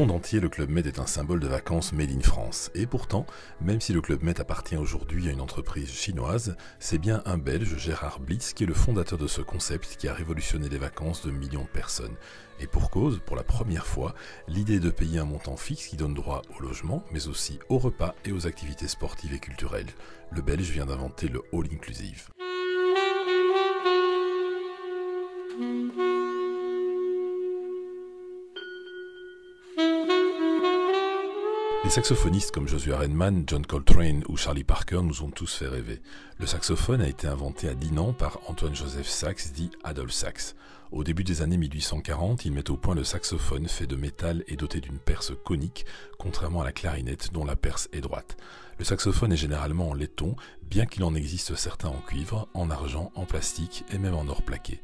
monde entier, le Club Med est un symbole de vacances made in France. Et pourtant, même si le Club Med appartient aujourd'hui à une entreprise chinoise, c'est bien un Belge, Gérard Blitz, qui est le fondateur de ce concept qui a révolutionné les vacances de millions de personnes. Et pour cause, pour la première fois, l'idée de payer un montant fixe qui donne droit au logement, mais aussi au repas et aux activités sportives et culturelles. Le Belge vient d'inventer le All Inclusive. Les saxophonistes comme Joshua Redman, John Coltrane ou Charlie Parker nous ont tous fait rêver. Le saxophone a été inventé à Dinan par Antoine Joseph Sax, dit Adolphe Sax. Au début des années 1840, il met au point le saxophone fait de métal et doté d'une perce conique, contrairement à la clarinette dont la perce est droite. Le saxophone est généralement en laiton, bien qu'il en existe certains en cuivre, en argent, en plastique et même en or plaqué.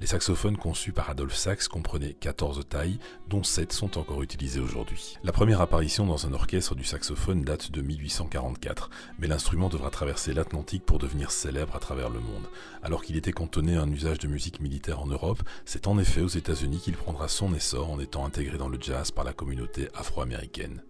Les saxophones conçus par Adolphe Sax comprenaient 14 tailles, dont 7 sont encore utilisées aujourd'hui. La première apparition dans un orchestre du saxophone date de 1844, mais l'instrument devra traverser l'Atlantique pour devenir célèbre à travers le monde. Alors qu'il était cantonné à un usage de musique militaire en Europe, c'est en effet aux États-Unis qu'il prendra son essor en étant intégré dans le jazz par la communauté afro-américaine.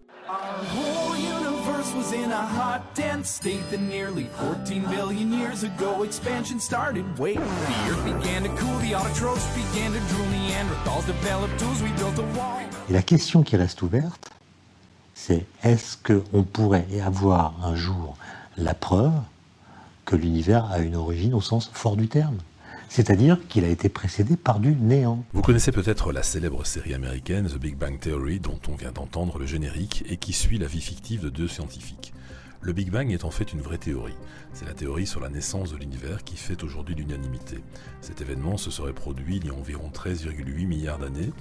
Et la question qui reste ouverte, c'est est-ce qu'on pourrait avoir un jour la preuve que l'univers a une origine au sens fort du terme? C'est-à-dire qu'il a été précédé par du néant. Vous connaissez peut-être la célèbre série américaine The Big Bang Theory dont on vient d'entendre le générique et qui suit la vie fictive de deux scientifiques. Le Big Bang est en fait une vraie théorie. C'est la théorie sur la naissance de l'univers qui fait aujourd'hui l'unanimité. Cet événement se serait produit il y a environ 13,8 milliards d'années.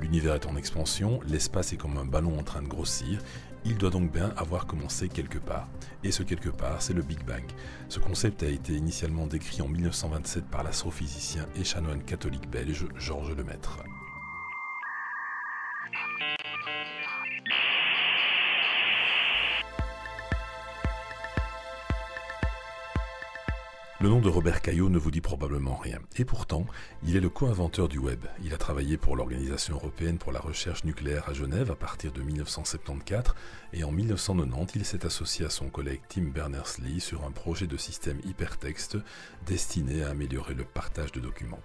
L'univers est en expansion, l'espace est comme un ballon en train de grossir, il doit donc bien avoir commencé quelque part. Et ce quelque part, c'est le Big Bang. Ce concept a été initialement décrit en 1927 par l'astrophysicien et chanoine catholique belge Georges Lemaître. Le nom de Robert Caillot ne vous dit probablement rien. Et pourtant, il est le co-inventeur du web. Il a travaillé pour l'Organisation européenne pour la recherche nucléaire à Genève à partir de 1974 et en 1990, il s'est associé à son collègue Tim Berners-Lee sur un projet de système hypertexte destiné à améliorer le partage de documents.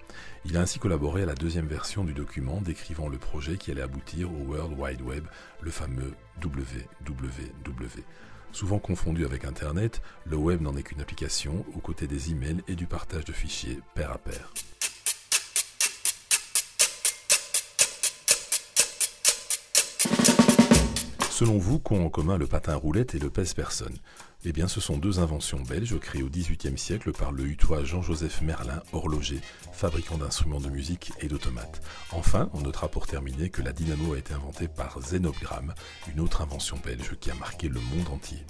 Il a ainsi collaboré à la deuxième version du document décrivant le projet qui allait aboutir au World Wide Web, le fameux WWW. Souvent confondu avec Internet, le web n'en est qu'une application aux côtés des emails et du partage de fichiers pair à pair. Selon vous, qu'ont en commun le patin roulette et le pèse-personne? Eh bien, ce sont deux inventions belges créées au XVIIIe siècle par le hutois Jean-Joseph Merlin, horloger, fabricant d'instruments de musique et d'automates. Enfin, on notera pour terminer que la dynamo a été inventée par Zénogramme, une autre invention belge qui a marqué le monde entier.